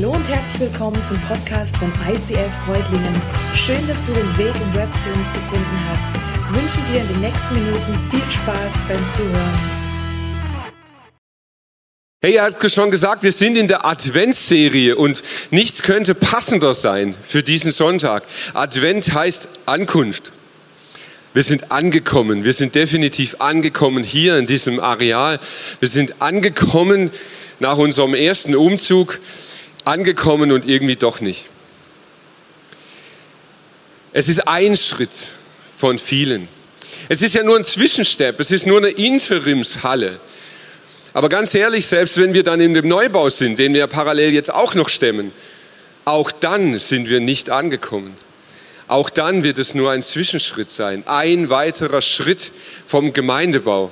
Hallo und herzlich willkommen zum Podcast von ICF Freudlingen. Schön, dass du den Weg im Web zu uns gefunden hast. Ich wünsche dir in den nächsten Minuten viel Spaß beim Zuhören. Hey, er hat schon gesagt, wir sind in der Adventsserie und nichts könnte passender sein für diesen Sonntag. Advent heißt Ankunft. Wir sind angekommen, wir sind definitiv angekommen hier in diesem Areal. Wir sind angekommen nach unserem ersten Umzug angekommen und irgendwie doch nicht. Es ist ein Schritt von vielen. Es ist ja nur ein Zwischenstepp, es ist nur eine Interimshalle. Aber ganz ehrlich, selbst wenn wir dann in dem Neubau sind, den wir parallel jetzt auch noch stemmen, auch dann sind wir nicht angekommen. Auch dann wird es nur ein Zwischenschritt sein, ein weiterer Schritt vom Gemeindebau.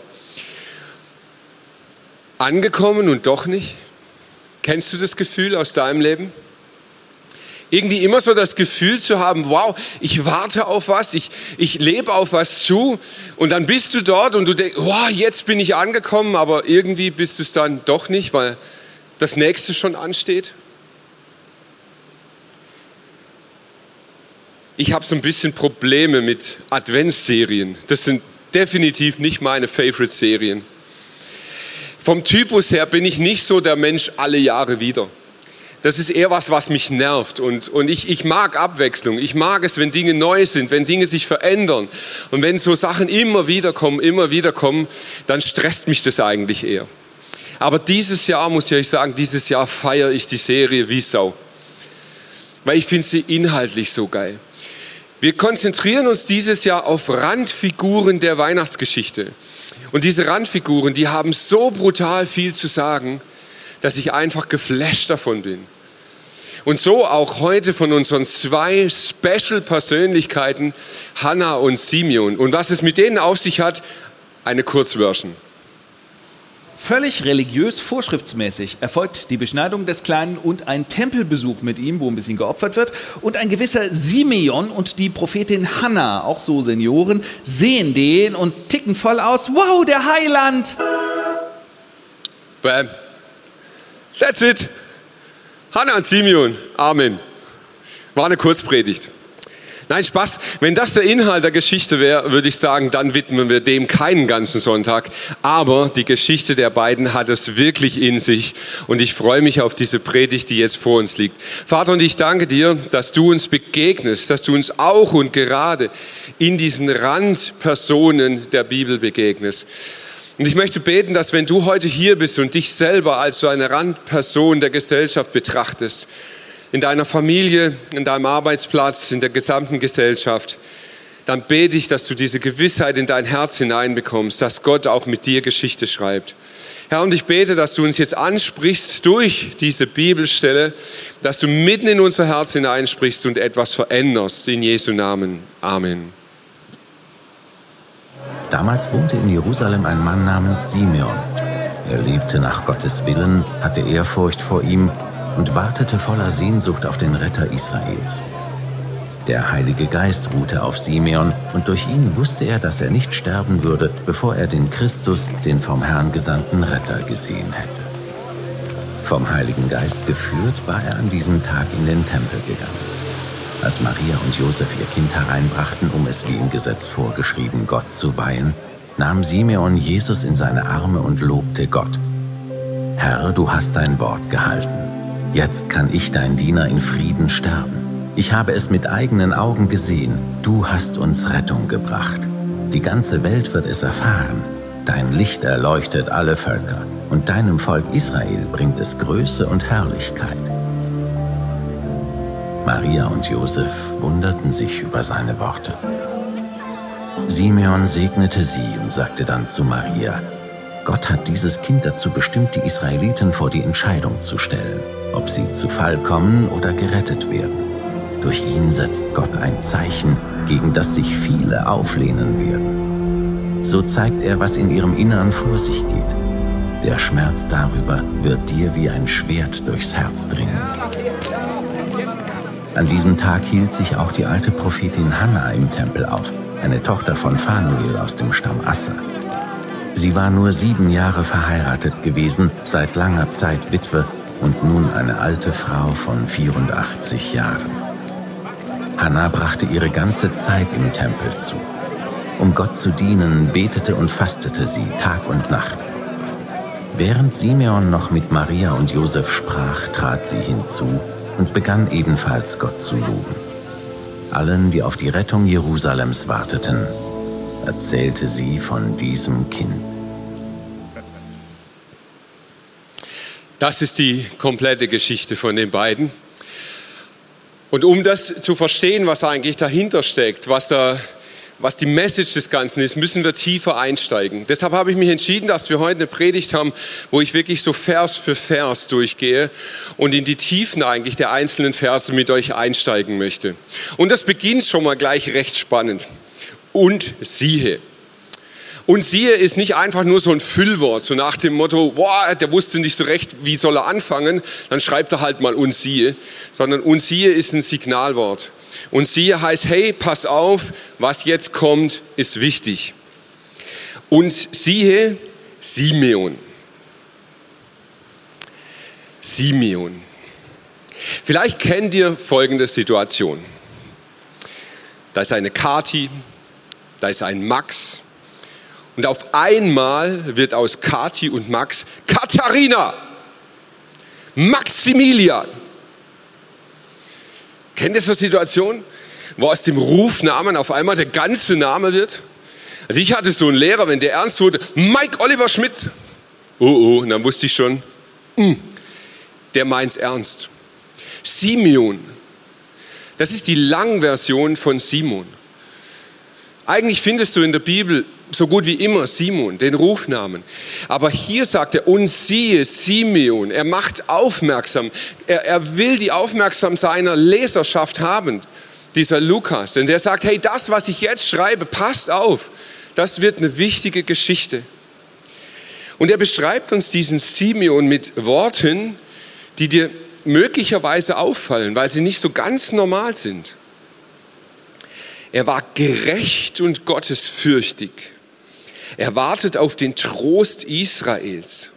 Angekommen und doch nicht? Kennst du das Gefühl aus deinem Leben? Irgendwie immer so das Gefühl zu haben, wow, ich warte auf was, ich, ich lebe auf was zu und dann bist du dort und du denkst, wow, jetzt bin ich angekommen, aber irgendwie bist du es dann doch nicht, weil das nächste schon ansteht. Ich habe so ein bisschen Probleme mit Adventsserien. Das sind definitiv nicht meine Favorite-Serien. Vom Typus her bin ich nicht so der Mensch alle Jahre wieder. Das ist eher was, was mich nervt. Und, und ich, ich mag Abwechslung. Ich mag es, wenn Dinge neu sind, wenn Dinge sich verändern. Und wenn so Sachen immer wieder kommen, immer wieder kommen, dann stresst mich das eigentlich eher. Aber dieses Jahr, muss ich euch sagen, dieses Jahr feiere ich die Serie wie Sau. Weil ich finde sie inhaltlich so geil. Wir konzentrieren uns dieses Jahr auf Randfiguren der Weihnachtsgeschichte. Und diese Randfiguren, die haben so brutal viel zu sagen, dass ich einfach geflasht davon bin. Und so auch heute von unseren zwei Special-Persönlichkeiten, Hannah und Simeon. Und was es mit denen auf sich hat, eine Kurzversion. Völlig religiös vorschriftsmäßig erfolgt die Beschneidung des Kleinen und ein Tempelbesuch mit ihm, wo ein bisschen geopfert wird. Und ein gewisser Simeon und die Prophetin Hannah, auch so Senioren, sehen den und ticken voll aus. Wow, der Heiland! Bam. That's it. Hannah und Simeon. Amen. War eine Kurzpredigt. Nein, Spaß. Wenn das der Inhalt der Geschichte wäre, würde ich sagen, dann widmen wir dem keinen ganzen Sonntag. Aber die Geschichte der beiden hat es wirklich in sich. Und ich freue mich auf diese Predigt, die jetzt vor uns liegt. Vater, und ich danke dir, dass du uns begegnest, dass du uns auch und gerade in diesen Randpersonen der Bibel begegnest. Und ich möchte beten, dass wenn du heute hier bist und dich selber als so eine Randperson der Gesellschaft betrachtest, in deiner Familie, in deinem Arbeitsplatz, in der gesamten Gesellschaft, dann bete ich, dass du diese Gewissheit in dein Herz hineinbekommst, dass Gott auch mit dir Geschichte schreibt. Herr, und ich bete, dass du uns jetzt ansprichst durch diese Bibelstelle, dass du mitten in unser Herz hineinsprichst und etwas veränderst. In Jesu Namen. Amen. Damals wohnte in Jerusalem ein Mann namens Simeon. Er lebte nach Gottes Willen, hatte Ehrfurcht vor ihm und wartete voller Sehnsucht auf den Retter Israels. Der Heilige Geist ruhte auf Simeon und durch ihn wusste er, dass er nicht sterben würde, bevor er den Christus, den vom Herrn gesandten Retter, gesehen hätte. Vom Heiligen Geist geführt, war er an diesem Tag in den Tempel gegangen. Als Maria und Josef ihr Kind hereinbrachten, um es wie im Gesetz vorgeschrieben Gott zu weihen, nahm Simeon Jesus in seine Arme und lobte Gott. Herr, du hast dein Wort gehalten. Jetzt kann ich, dein Diener, in Frieden sterben. Ich habe es mit eigenen Augen gesehen. Du hast uns Rettung gebracht. Die ganze Welt wird es erfahren. Dein Licht erleuchtet alle Völker, und deinem Volk Israel bringt es Größe und Herrlichkeit. Maria und Josef wunderten sich über seine Worte. Simeon segnete sie und sagte dann zu Maria, Gott hat dieses Kind dazu bestimmt, die Israeliten vor die Entscheidung zu stellen ob sie zu Fall kommen oder gerettet werden. Durch ihn setzt Gott ein Zeichen, gegen das sich viele auflehnen werden. So zeigt er, was in ihrem Innern vor sich geht. Der Schmerz darüber wird dir wie ein Schwert durchs Herz dringen. An diesem Tag hielt sich auch die alte Prophetin Hannah im Tempel auf, eine Tochter von Phanuel aus dem Stamm Asser. Sie war nur sieben Jahre verheiratet gewesen, seit langer Zeit Witwe und nun eine alte Frau von 84 Jahren. Hannah brachte ihre ganze Zeit im Tempel zu. Um Gott zu dienen, betete und fastete sie Tag und Nacht. Während Simeon noch mit Maria und Josef sprach, trat sie hinzu und begann ebenfalls Gott zu loben. Allen, die auf die Rettung Jerusalems warteten, erzählte sie von diesem Kind. Das ist die komplette Geschichte von den beiden. Und um das zu verstehen, was eigentlich dahinter steckt, was da was die Message des Ganzen ist, müssen wir tiefer einsteigen. Deshalb habe ich mich entschieden, dass wir heute eine Predigt haben, wo ich wirklich so Vers für Vers durchgehe und in die Tiefen eigentlich der einzelnen Verse mit euch einsteigen möchte. Und das beginnt schon mal gleich recht spannend. Und siehe. Und siehe ist nicht einfach nur so ein Füllwort, so nach dem Motto, boah, der wusste nicht so recht, wie soll er anfangen, dann schreibt er halt mal und siehe, sondern und siehe ist ein Signalwort. Und siehe heißt, hey, pass auf, was jetzt kommt, ist wichtig. Und siehe, Simeon. Simeon. Vielleicht kennt ihr folgende Situation. Da ist eine Kati, da ist ein Max. Und auf einmal wird aus Kati und Max Katharina, Maximilian. Kennt ihr so Situation, wo aus dem Rufnamen auf einmal der ganze Name wird? Also ich hatte so einen Lehrer, wenn der ernst wurde, Mike Oliver Schmidt. Oh, oh, und dann wusste ich schon, mh, hm, der meint's ernst. Simeon, das ist die Langversion von Simon. Eigentlich findest du in der Bibel so gut wie immer Simon, den Rufnamen. Aber hier sagt er, und siehe Simeon, er macht aufmerksam, er, er will die Aufmerksamkeit seiner Leserschaft haben, dieser Lukas. Denn der sagt, hey, das, was ich jetzt schreibe, passt auf, das wird eine wichtige Geschichte. Und er beschreibt uns diesen Simeon mit Worten, die dir möglicherweise auffallen, weil sie nicht so ganz normal sind. Er war gerecht und gottesfürchtig. Er wartet auf den Trost Israels.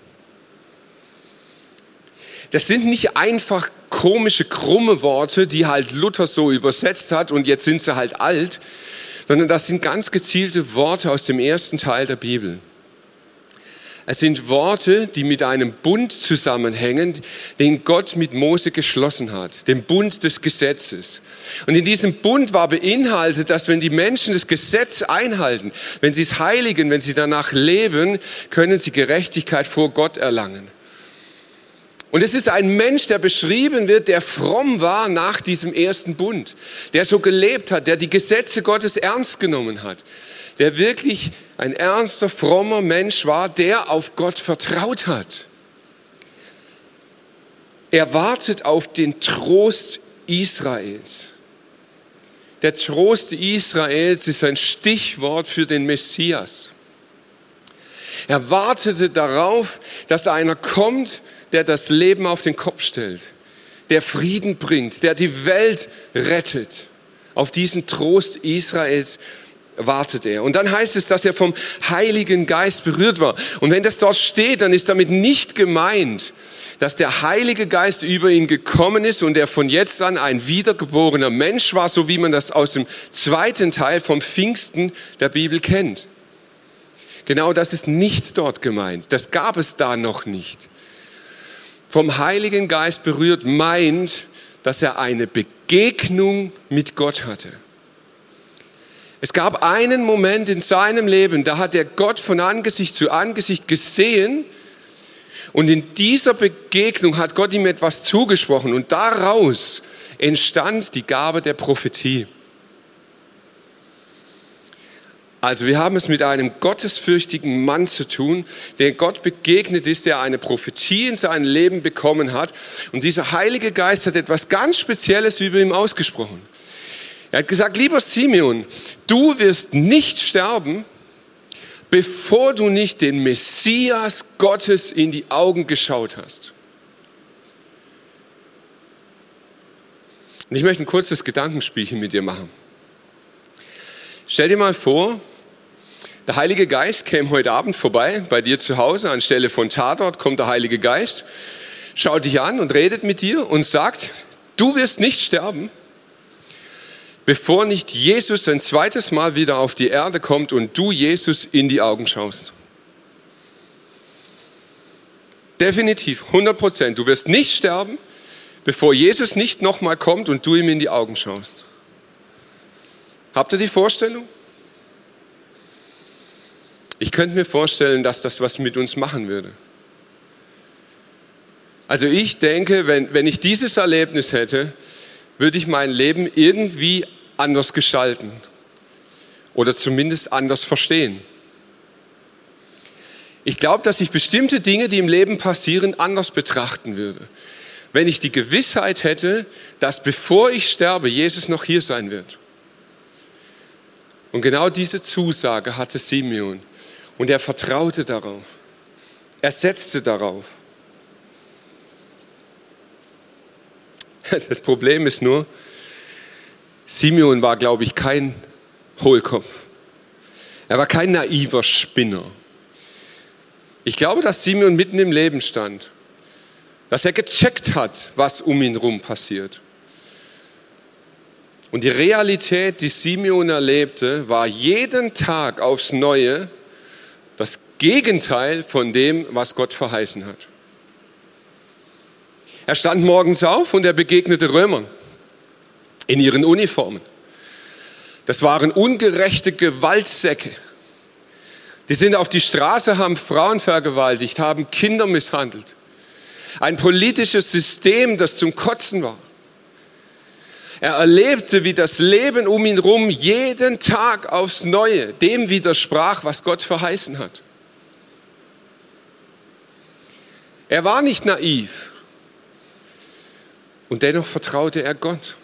Das sind nicht einfach komische, krumme Worte, die halt Luther so übersetzt hat und jetzt sind sie halt alt, sondern das sind ganz gezielte Worte aus dem ersten Teil der Bibel. Es sind Worte, die mit einem Bund zusammenhängen, den Gott mit Mose geschlossen hat, dem Bund des Gesetzes. Und in diesem Bund war beinhaltet, dass wenn die Menschen das Gesetz einhalten, wenn sie es heiligen, wenn sie danach leben, können sie Gerechtigkeit vor Gott erlangen. Und es ist ein Mensch, der beschrieben wird, der fromm war nach diesem ersten Bund, der so gelebt hat, der die Gesetze Gottes ernst genommen hat, der wirklich ein ernster, frommer Mensch war, der auf Gott vertraut hat. Er wartet auf den Trost Israels. Der Trost Israels ist ein Stichwort für den Messias. Er wartete darauf, dass einer kommt, der das Leben auf den Kopf stellt, der Frieden bringt, der die Welt rettet. Auf diesen Trost Israels wartet er. Und dann heißt es, dass er vom Heiligen Geist berührt war. Und wenn das dort steht, dann ist damit nicht gemeint, dass der Heilige Geist über ihn gekommen ist und er von jetzt an ein wiedergeborener Mensch war, so wie man das aus dem zweiten Teil vom Pfingsten der Bibel kennt. Genau das ist nicht dort gemeint. Das gab es da noch nicht. Vom Heiligen Geist berührt meint, dass er eine Begegnung mit Gott hatte. Es gab einen Moment in seinem Leben, da hat er Gott von Angesicht zu Angesicht gesehen und in dieser Begegnung hat Gott ihm etwas zugesprochen und daraus entstand die Gabe der Prophetie. Also wir haben es mit einem gottesfürchtigen Mann zu tun, der Gott begegnet ist, der eine Prophetie in seinem Leben bekommen hat. Und dieser Heilige Geist hat etwas ganz Spezielles über ihm ausgesprochen. Er hat gesagt, lieber Simeon, du wirst nicht sterben, bevor du nicht den Messias Gottes in die Augen geschaut hast. Und ich möchte ein kurzes Gedankenspielchen mit dir machen. Stell dir mal vor, der Heilige Geist käme heute Abend vorbei bei dir zu Hause. Anstelle von Tatort kommt der Heilige Geist schaut dich an und redet mit dir und sagt, du wirst nicht sterben, bevor nicht Jesus ein zweites Mal wieder auf die Erde kommt und du Jesus in die Augen schaust. Definitiv, 100 Prozent. Du wirst nicht sterben, bevor Jesus nicht nochmal kommt und du ihm in die Augen schaust. Habt ihr die Vorstellung? Ich könnte mir vorstellen, dass das was mit uns machen würde. Also ich denke, wenn, wenn ich dieses Erlebnis hätte, würde ich mein Leben irgendwie anders gestalten oder zumindest anders verstehen. Ich glaube, dass ich bestimmte Dinge, die im Leben passieren, anders betrachten würde. Wenn ich die Gewissheit hätte, dass bevor ich sterbe, Jesus noch hier sein wird. Und genau diese Zusage hatte Simeon. Und er vertraute darauf. Er setzte darauf. Das Problem ist nur, Simeon war, glaube ich, kein Hohlkopf. Er war kein naiver Spinner. Ich glaube, dass Simeon mitten im Leben stand, dass er gecheckt hat, was um ihn herum passiert. Und die Realität, die Simeon erlebte, war jeden Tag aufs Neue das Gegenteil von dem, was Gott verheißen hat. Er stand morgens auf und er begegnete Römern in ihren Uniformen. Das waren ungerechte Gewaltsäcke. Die sind auf die Straße, haben Frauen vergewaltigt, haben Kinder misshandelt. Ein politisches System, das zum Kotzen war. Er erlebte, wie das Leben um ihn herum jeden Tag aufs Neue dem widersprach, was Gott verheißen hat. Er war nicht naiv. Und dennoch vertraute er Gott.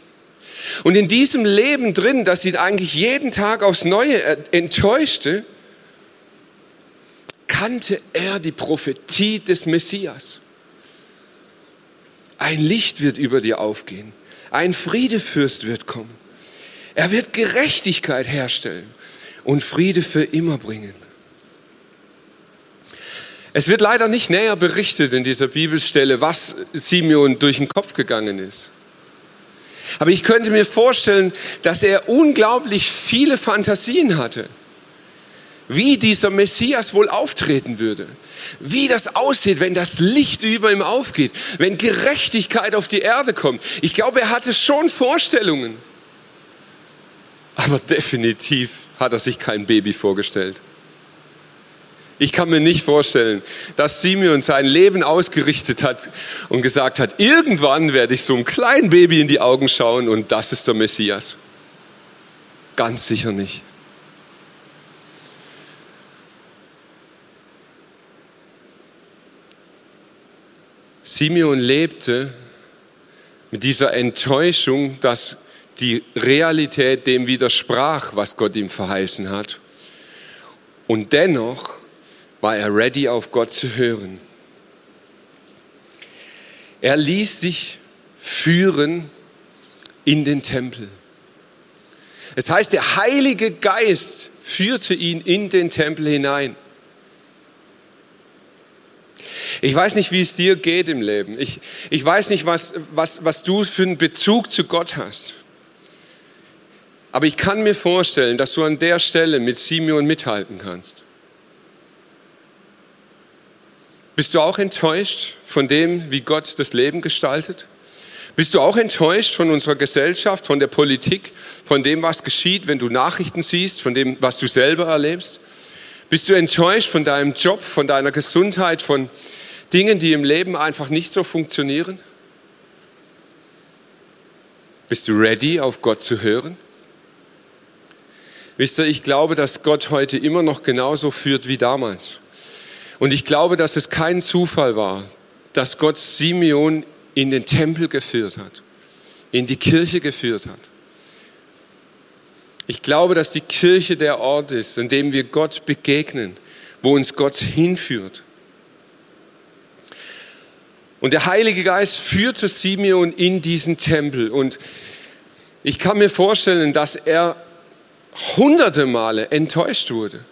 Und in diesem Leben drin, das ihn eigentlich jeden Tag aufs Neue enttäuschte, kannte er die Prophetie des Messias. Ein Licht wird über dir aufgehen. Ein Friedefürst wird kommen. Er wird Gerechtigkeit herstellen und Friede für immer bringen. Es wird leider nicht näher berichtet in dieser Bibelstelle, was Simeon durch den Kopf gegangen ist. Aber ich könnte mir vorstellen, dass er unglaublich viele Fantasien hatte, wie dieser Messias wohl auftreten würde, wie das aussieht, wenn das Licht über ihm aufgeht, wenn Gerechtigkeit auf die Erde kommt. Ich glaube, er hatte schon Vorstellungen, aber definitiv hat er sich kein Baby vorgestellt. Ich kann mir nicht vorstellen, dass Simeon sein Leben ausgerichtet hat und gesagt hat, irgendwann werde ich so einem kleinen Baby in die Augen schauen und das ist der Messias. Ganz sicher nicht. Simeon lebte mit dieser Enttäuschung, dass die Realität dem widersprach, was Gott ihm verheißen hat. Und dennoch war er ready, auf Gott zu hören. Er ließ sich führen in den Tempel. Es heißt, der Heilige Geist führte ihn in den Tempel hinein. Ich weiß nicht, wie es dir geht im Leben. Ich, ich weiß nicht, was, was, was du für einen Bezug zu Gott hast. Aber ich kann mir vorstellen, dass du an der Stelle mit Simeon mithalten kannst. Bist du auch enttäuscht von dem, wie Gott das Leben gestaltet? Bist du auch enttäuscht von unserer Gesellschaft, von der Politik, von dem, was geschieht, wenn du Nachrichten siehst, von dem, was du selber erlebst? Bist du enttäuscht von deinem Job, von deiner Gesundheit, von Dingen, die im Leben einfach nicht so funktionieren? Bist du ready, auf Gott zu hören? Wisst ihr, ich glaube, dass Gott heute immer noch genauso führt wie damals. Und ich glaube, dass es kein Zufall war, dass Gott Simeon in den Tempel geführt hat, in die Kirche geführt hat. Ich glaube, dass die Kirche der Ort ist, in dem wir Gott begegnen, wo uns Gott hinführt. Und der Heilige Geist führte Simeon in diesen Tempel. Und ich kann mir vorstellen, dass er hunderte Male enttäuscht wurde.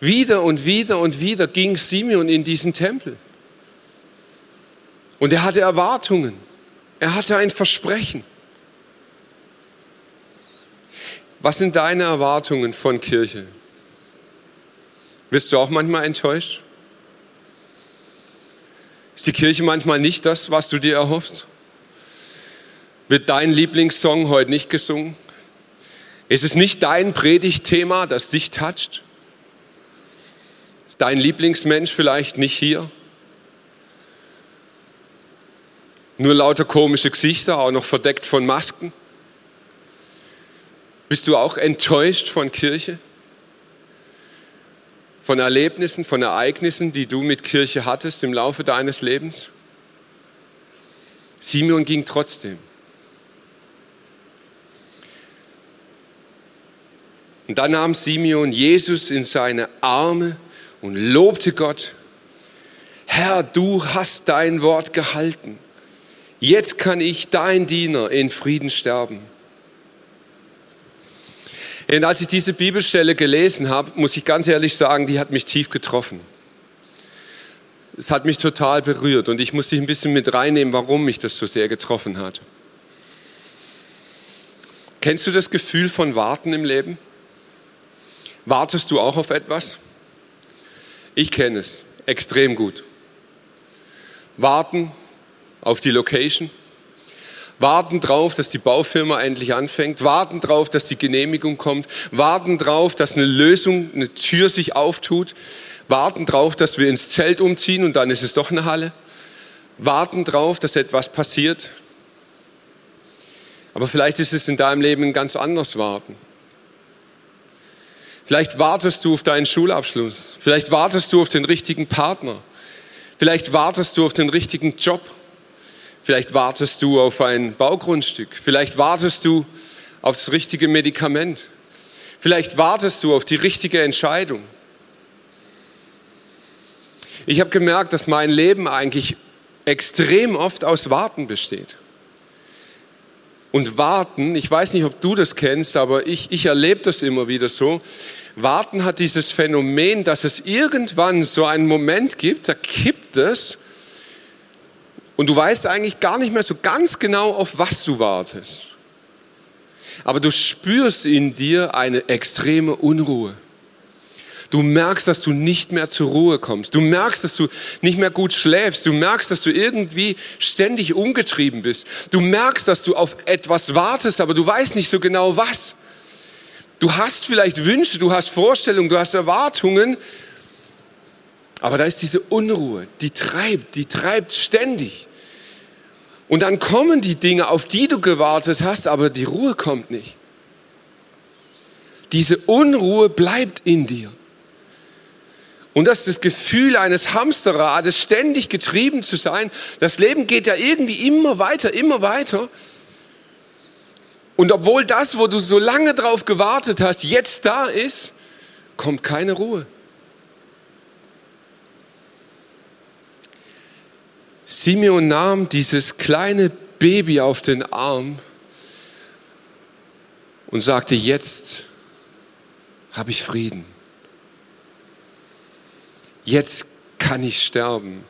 Wieder und wieder und wieder ging Simeon in diesen Tempel. Und er hatte Erwartungen. Er hatte ein Versprechen. Was sind deine Erwartungen von Kirche? Wirst du auch manchmal enttäuscht? Ist die Kirche manchmal nicht das, was du dir erhoffst? Wird dein Lieblingssong heute nicht gesungen? Ist es nicht dein Predigtthema, das dich toucht? Ist dein Lieblingsmensch vielleicht nicht hier? Nur lauter komische Gesichter, auch noch verdeckt von Masken? Bist du auch enttäuscht von Kirche? Von Erlebnissen, von Ereignissen, die du mit Kirche hattest im Laufe deines Lebens? Simeon ging trotzdem. Und dann nahm Simeon Jesus in seine Arme und lobte Gott. Herr, du hast dein Wort gehalten. Jetzt kann ich, dein Diener, in Frieden sterben. Und als ich diese Bibelstelle gelesen habe, muss ich ganz ehrlich sagen, die hat mich tief getroffen. Es hat mich total berührt und ich muss dich ein bisschen mit reinnehmen, warum mich das so sehr getroffen hat. Kennst du das Gefühl von Warten im Leben? Wartest du auch auf etwas? Ich kenne es extrem gut. Warten auf die Location, warten drauf, dass die Baufirma endlich anfängt, warten drauf, dass die Genehmigung kommt, warten drauf, dass eine Lösung, eine Tür sich auftut, warten drauf, dass wir ins Zelt umziehen und dann ist es doch eine Halle, warten drauf, dass etwas passiert. Aber vielleicht ist es in deinem Leben ein ganz anderes Warten. Vielleicht wartest du auf deinen Schulabschluss, vielleicht wartest du auf den richtigen Partner, vielleicht wartest du auf den richtigen Job. Vielleicht wartest du auf ein Baugrundstück. Vielleicht wartest du auf das richtige Medikament. Vielleicht wartest du auf die richtige Entscheidung. Ich habe gemerkt, dass mein Leben eigentlich extrem oft aus Warten besteht. Und Warten, ich weiß nicht, ob du das kennst, aber ich, ich erlebe das immer wieder so. Warten hat dieses Phänomen, dass es irgendwann so einen Moment gibt, da kippt es und du weißt eigentlich gar nicht mehr so ganz genau, auf was du wartest. Aber du spürst in dir eine extreme Unruhe. Du merkst, dass du nicht mehr zur Ruhe kommst. Du merkst, dass du nicht mehr gut schläfst. Du merkst, dass du irgendwie ständig umgetrieben bist. Du merkst, dass du auf etwas wartest, aber du weißt nicht so genau was. Du hast vielleicht Wünsche, du hast Vorstellungen, du hast Erwartungen, aber da ist diese Unruhe, die treibt, die treibt ständig. Und dann kommen die Dinge, auf die du gewartet hast, aber die Ruhe kommt nicht. Diese Unruhe bleibt in dir. Und das ist das Gefühl eines Hamsterrades, ständig getrieben zu sein. Das Leben geht ja irgendwie immer weiter, immer weiter. Und obwohl das, wo du so lange drauf gewartet hast, jetzt da ist, kommt keine Ruhe. Simeon nahm dieses kleine Baby auf den Arm und sagte, jetzt habe ich Frieden. Jetzt kann ich sterben.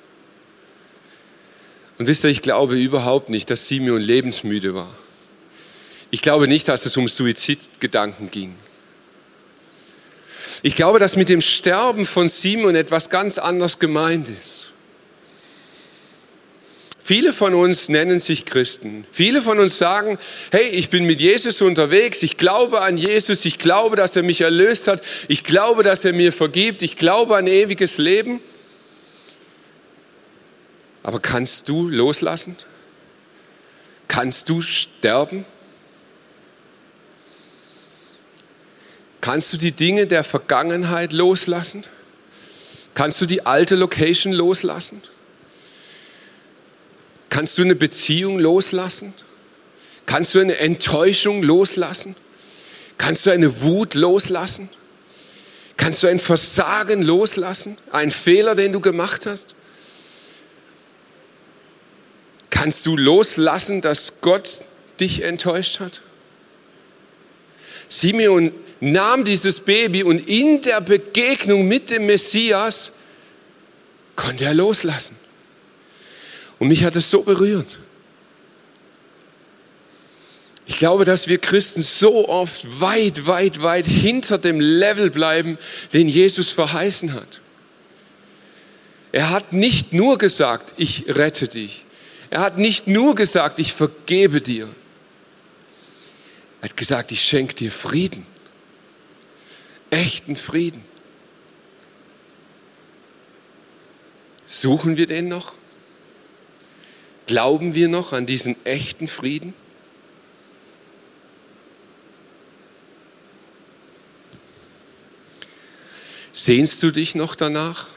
Und wisst ihr, ich glaube überhaupt nicht, dass Simeon lebensmüde war. Ich glaube nicht, dass es um Suizidgedanken ging. Ich glaube, dass mit dem Sterben von Simeon etwas ganz anderes gemeint ist. Viele von uns nennen sich Christen. Viele von uns sagen, hey, ich bin mit Jesus unterwegs, ich glaube an Jesus, ich glaube, dass er mich erlöst hat, ich glaube, dass er mir vergibt, ich glaube an ewiges Leben. Aber kannst du loslassen? Kannst du sterben? Kannst du die Dinge der Vergangenheit loslassen? Kannst du die alte Location loslassen? Kannst du eine Beziehung loslassen? Kannst du eine Enttäuschung loslassen? Kannst du eine Wut loslassen? Kannst du ein Versagen loslassen? Ein Fehler, den du gemacht hast? Kannst du loslassen, dass Gott dich enttäuscht hat? Simeon nahm dieses Baby und in der Begegnung mit dem Messias konnte er loslassen. Und mich hat es so berührt. Ich glaube, dass wir Christen so oft weit, weit, weit hinter dem Level bleiben, den Jesus verheißen hat. Er hat nicht nur gesagt, ich rette dich. Er hat nicht nur gesagt, ich vergebe dir. Er hat gesagt, ich schenke dir Frieden. Echten Frieden. Suchen wir den noch? Glauben wir noch an diesen echten Frieden? Sehnst du dich noch danach?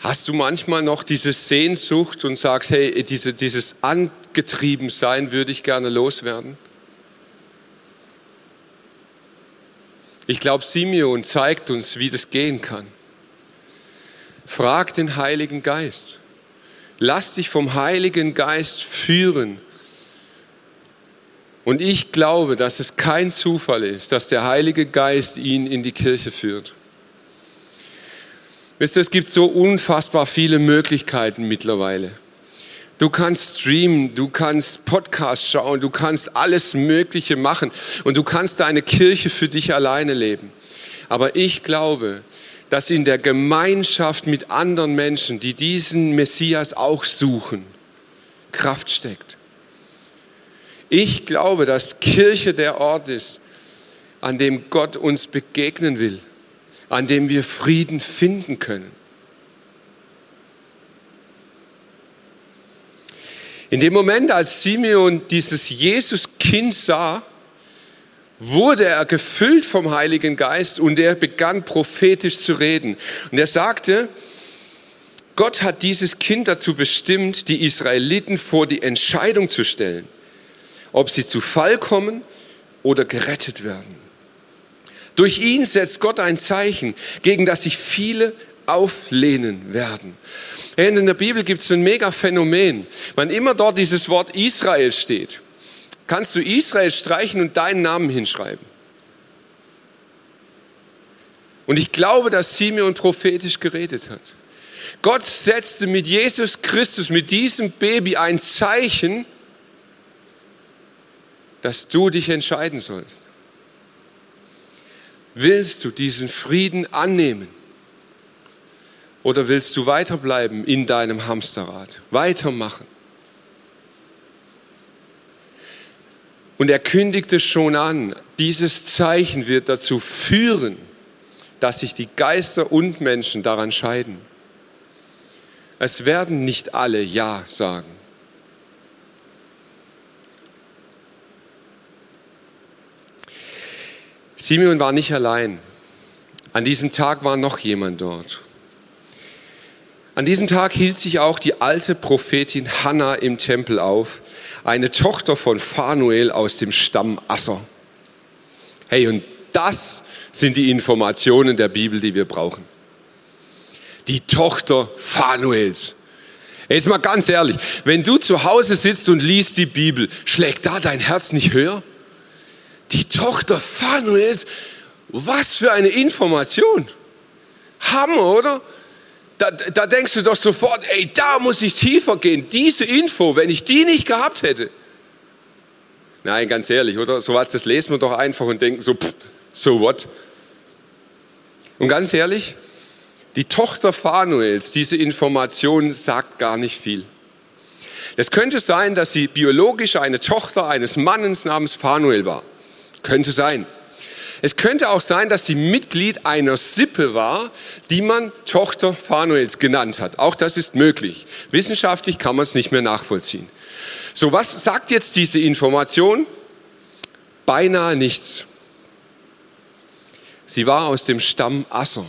Hast du manchmal noch diese Sehnsucht und sagst, hey, diese, dieses Angetriebensein würde ich gerne loswerden? Ich glaube, Simeon zeigt uns, wie das gehen kann. Frag den Heiligen Geist. Lass dich vom Heiligen Geist führen und ich glaube, dass es kein Zufall ist, dass der Heilige Geist ihn in die Kirche führt. Wisst ihr, es gibt so unfassbar viele Möglichkeiten mittlerweile. Du kannst streamen, du kannst Podcasts schauen, du kannst alles Mögliche machen und du kannst deine Kirche für dich alleine leben. Aber ich glaube, dass in der Gemeinschaft mit anderen Menschen, die diesen Messias auch suchen, Kraft steckt. Ich glaube, dass Kirche der Ort ist, an dem Gott uns begegnen will, an dem wir Frieden finden können. In dem Moment, als Simeon dieses Jesuskind sah, wurde er gefüllt vom Heiligen Geist und er begann prophetisch zu reden. Und er sagte, Gott hat dieses Kind dazu bestimmt, die Israeliten vor die Entscheidung zu stellen ob sie zu Fall kommen oder gerettet werden. Durch ihn setzt Gott ein Zeichen, gegen das sich viele auflehnen werden. In der Bibel gibt es ein mega Phänomen. Wann immer dort dieses Wort Israel steht, kannst du Israel streichen und deinen Namen hinschreiben. Und ich glaube, dass Simeon prophetisch geredet hat. Gott setzte mit Jesus Christus, mit diesem Baby ein Zeichen, dass du dich entscheiden sollst. Willst du diesen Frieden annehmen? Oder willst du weiterbleiben in deinem Hamsterrad? Weitermachen? Und er kündigte schon an, dieses Zeichen wird dazu führen, dass sich die Geister und Menschen daran scheiden. Es werden nicht alle Ja sagen. Simeon war nicht allein. An diesem Tag war noch jemand dort. An diesem Tag hielt sich auch die alte Prophetin Hannah im Tempel auf, eine Tochter von Phanuel aus dem Stamm Asser. Hey, und das sind die Informationen der Bibel, die wir brauchen. Die Tochter Phanuels. Jetzt mal ganz ehrlich, wenn du zu Hause sitzt und liest die Bibel, schlägt da dein Herz nicht höher? die Tochter Phanuels, was für eine Information. Hammer, oder? Da, da denkst du doch sofort, ey, da muss ich tiefer gehen. Diese Info, wenn ich die nicht gehabt hätte. Nein, ganz ehrlich, oder? So was, das lesen wir doch einfach und denken so, pff, so what? Und ganz ehrlich, die Tochter Phanuels, diese Information sagt gar nicht viel. Es könnte sein, dass sie biologisch eine Tochter eines Mannes namens Phanuel war. Könnte sein. Es könnte auch sein, dass sie Mitglied einer Sippe war, die man Tochter Phanuels genannt hat. Auch das ist möglich. Wissenschaftlich kann man es nicht mehr nachvollziehen. So, was sagt jetzt diese Information? Beinahe nichts. Sie war aus dem Stamm Asser.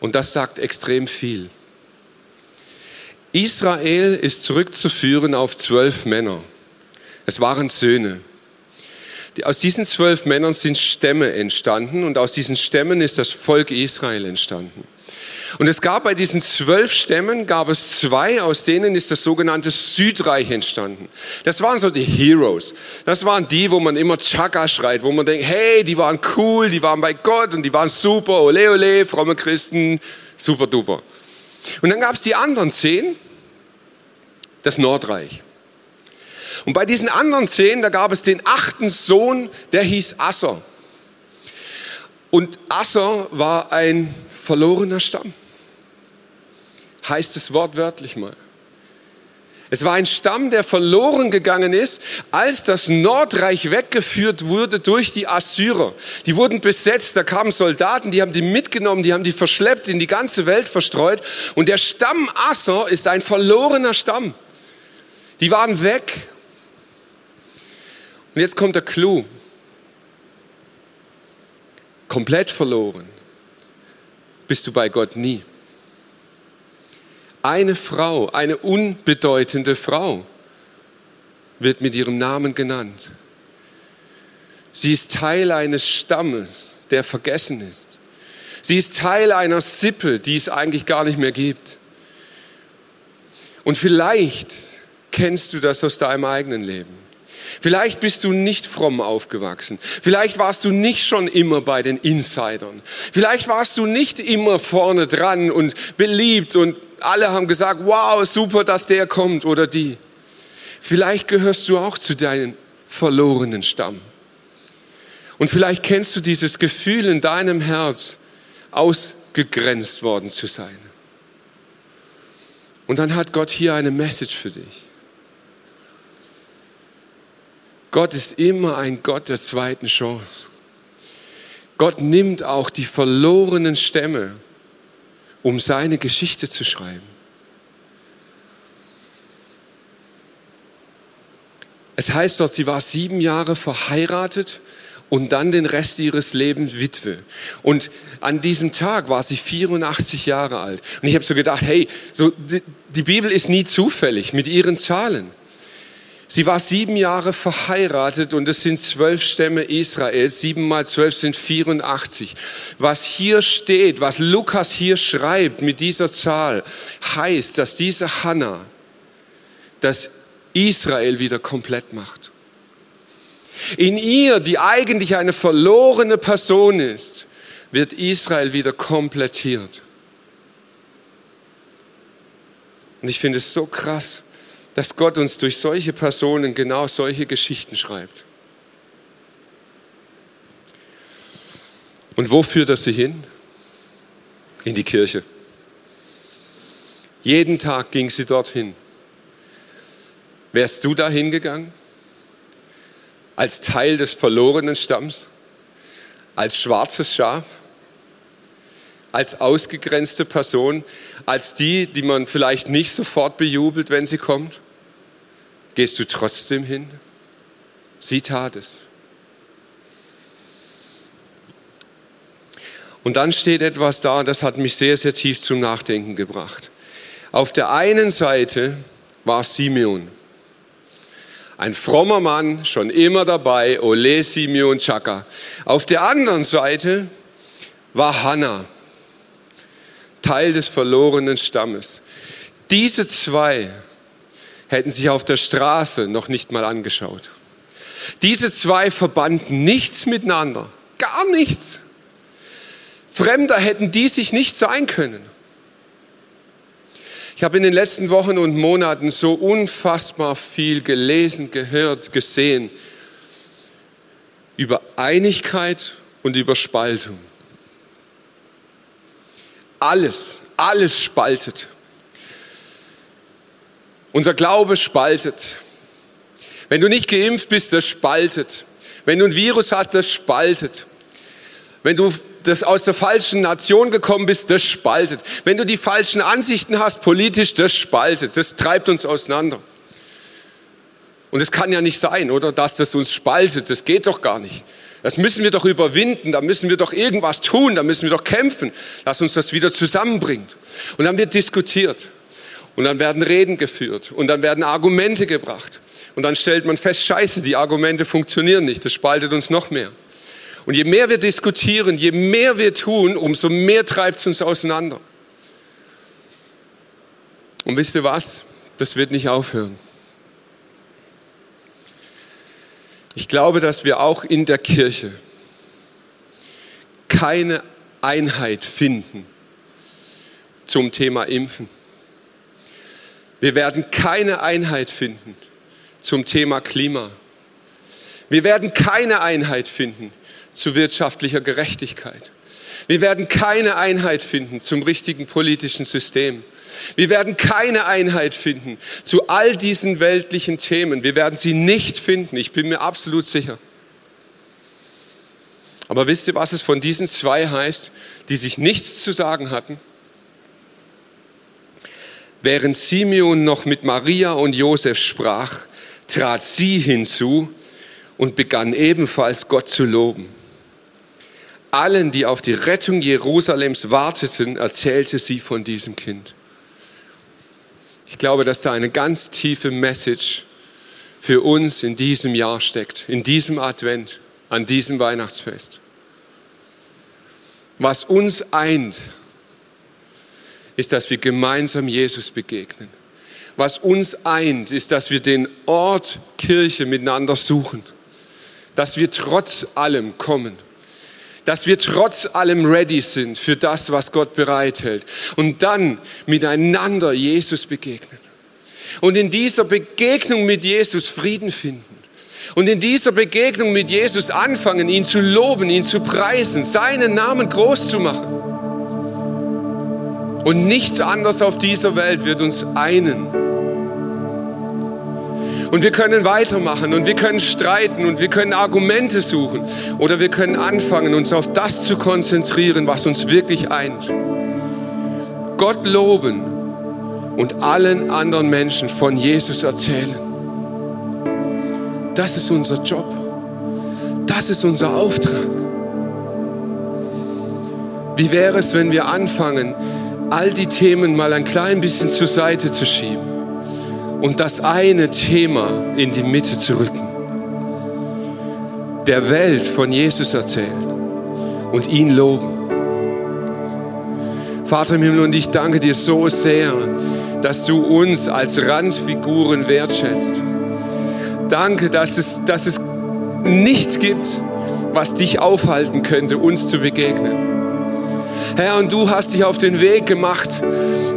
Und das sagt extrem viel. Israel ist zurückzuführen auf zwölf Männer. Es waren Söhne. Aus diesen zwölf Männern sind Stämme entstanden und aus diesen Stämmen ist das Volk Israel entstanden. Und es gab bei diesen zwölf Stämmen, gab es zwei, aus denen ist das sogenannte Südreich entstanden. Das waren so die Heroes. Das waren die, wo man immer Chaka schreit, wo man denkt, hey, die waren cool, die waren bei Gott und die waren super, ole ole, fromme Christen, super duper. Und dann gab es die anderen zehn, das Nordreich. Und bei diesen anderen zehn, da gab es den achten Sohn, der hieß Asser. Und Asser war ein verlorener Stamm. Heißt es wortwörtlich mal. Es war ein Stamm, der verloren gegangen ist, als das Nordreich weggeführt wurde durch die Assyrer. Die wurden besetzt, da kamen Soldaten, die haben die mitgenommen, die haben die verschleppt, in die ganze Welt verstreut. Und der Stamm Asser ist ein verlorener Stamm. Die waren weg. Und jetzt kommt der Clou. Komplett verloren bist du bei Gott nie. Eine Frau, eine unbedeutende Frau wird mit ihrem Namen genannt. Sie ist Teil eines Stammes, der vergessen ist. Sie ist Teil einer Sippe, die es eigentlich gar nicht mehr gibt. Und vielleicht kennst du das aus deinem eigenen Leben. Vielleicht bist du nicht fromm aufgewachsen. Vielleicht warst du nicht schon immer bei den Insidern. Vielleicht warst du nicht immer vorne dran und beliebt und alle haben gesagt, wow, super, dass der kommt oder die. Vielleicht gehörst du auch zu deinem verlorenen Stamm. Und vielleicht kennst du dieses Gefühl in deinem Herz, ausgegrenzt worden zu sein. Und dann hat Gott hier eine Message für dich. Gott ist immer ein Gott der zweiten Chance. Gott nimmt auch die verlorenen Stämme, um seine Geschichte zu schreiben. Es heißt dort, sie war sieben Jahre verheiratet und dann den Rest ihres Lebens Witwe. Und an diesem Tag war sie 84 Jahre alt. Und ich habe so gedacht, hey, so, die Bibel ist nie zufällig mit ihren Zahlen. Sie war sieben Jahre verheiratet und es sind zwölf Stämme Israels. Sieben mal zwölf sind 84. Was hier steht, was Lukas hier schreibt mit dieser Zahl, heißt, dass diese Hannah das Israel wieder komplett macht. In ihr, die eigentlich eine verlorene Person ist, wird Israel wieder komplettiert. Und ich finde es so krass, dass Gott uns durch solche Personen genau solche Geschichten schreibt. Und wo führt er sie hin? In die Kirche. Jeden Tag ging sie dorthin. Wärst du da hingegangen? Als Teil des verlorenen Stamms? Als schwarzes Schaf? Als ausgegrenzte Person? Als die, die man vielleicht nicht sofort bejubelt, wenn sie kommt? Gehst du trotzdem hin? Sie tat es. Und dann steht etwas da, das hat mich sehr, sehr tief zum Nachdenken gebracht. Auf der einen Seite war Simeon. Ein frommer Mann, schon immer dabei, Ole Simeon Chaka. Auf der anderen Seite war Hannah, Teil des verlorenen Stammes. Diese zwei hätten sich auf der Straße noch nicht mal angeschaut. Diese zwei verbanden nichts miteinander, gar nichts. Fremder hätten die sich nicht sein können. Ich habe in den letzten Wochen und Monaten so unfassbar viel gelesen, gehört, gesehen über Einigkeit und über Spaltung. Alles, alles spaltet. Unser Glaube spaltet. Wenn du nicht geimpft bist, das spaltet. Wenn du ein Virus hast, das spaltet. Wenn du das aus der falschen Nation gekommen bist, das spaltet. Wenn du die falschen Ansichten hast, politisch, das spaltet. Das treibt uns auseinander. Und es kann ja nicht sein, oder? Dass das uns spaltet. Das geht doch gar nicht. Das müssen wir doch überwinden. Da müssen wir doch irgendwas tun. Da müssen wir doch kämpfen, dass uns das wieder zusammenbringt. Und dann wird diskutiert. Und dann werden Reden geführt und dann werden Argumente gebracht. Und dann stellt man fest, scheiße, die Argumente funktionieren nicht, das spaltet uns noch mehr. Und je mehr wir diskutieren, je mehr wir tun, umso mehr treibt es uns auseinander. Und wisst ihr was? Das wird nicht aufhören. Ich glaube, dass wir auch in der Kirche keine Einheit finden zum Thema Impfen. Wir werden keine Einheit finden zum Thema Klima. Wir werden keine Einheit finden zu wirtschaftlicher Gerechtigkeit. Wir werden keine Einheit finden zum richtigen politischen System. Wir werden keine Einheit finden zu all diesen weltlichen Themen. Wir werden sie nicht finden. Ich bin mir absolut sicher. Aber wisst ihr, was es von diesen zwei heißt, die sich nichts zu sagen hatten? Während Simeon noch mit Maria und Josef sprach, trat sie hinzu und begann ebenfalls Gott zu loben. Allen, die auf die Rettung Jerusalems warteten, erzählte sie von diesem Kind. Ich glaube, dass da eine ganz tiefe Message für uns in diesem Jahr steckt, in diesem Advent, an diesem Weihnachtsfest. Was uns eint, ist, dass wir gemeinsam Jesus begegnen. Was uns eint, ist, dass wir den Ort Kirche miteinander suchen. Dass wir trotz allem kommen. Dass wir trotz allem ready sind für das, was Gott bereithält. Und dann miteinander Jesus begegnen. Und in dieser Begegnung mit Jesus Frieden finden. Und in dieser Begegnung mit Jesus anfangen, ihn zu loben, ihn zu preisen, seinen Namen groß zu machen. Und nichts anderes auf dieser Welt wird uns einen. Und wir können weitermachen und wir können streiten und wir können Argumente suchen oder wir können anfangen, uns auf das zu konzentrieren, was uns wirklich eint. Gott loben und allen anderen Menschen von Jesus erzählen. Das ist unser Job. Das ist unser Auftrag. Wie wäre es, wenn wir anfangen, all die Themen mal ein klein bisschen zur Seite zu schieben und das eine Thema in die Mitte zu rücken. Der Welt von Jesus erzählen und ihn loben. Vater im Himmel, und ich danke dir so sehr, dass du uns als Randfiguren wertschätzt. Danke, dass es, dass es nichts gibt, was dich aufhalten könnte, uns zu begegnen. Herr, und du hast dich auf den Weg gemacht,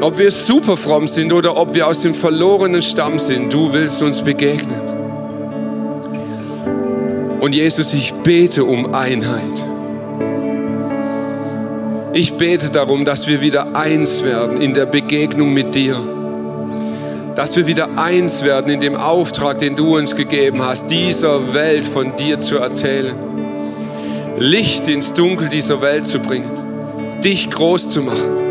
ob wir super fromm sind oder ob wir aus dem verlorenen Stamm sind. Du willst uns begegnen. Und Jesus, ich bete um Einheit. Ich bete darum, dass wir wieder eins werden in der Begegnung mit dir. Dass wir wieder eins werden in dem Auftrag, den du uns gegeben hast, dieser Welt von dir zu erzählen. Licht ins Dunkel dieser Welt zu bringen dich groß zu machen.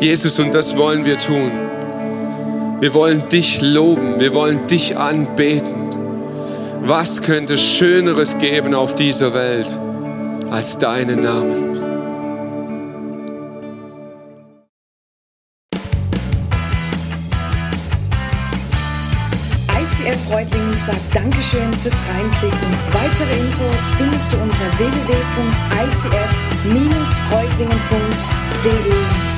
Jesus, und das wollen wir tun. Wir wollen dich loben, wir wollen dich anbeten. Was könnte Schöneres geben auf dieser Welt als deinen Namen? Reutlingen sagt Dankeschön fürs Reinklicken. Weitere Infos findest du unter www.icf-reutlingen.de.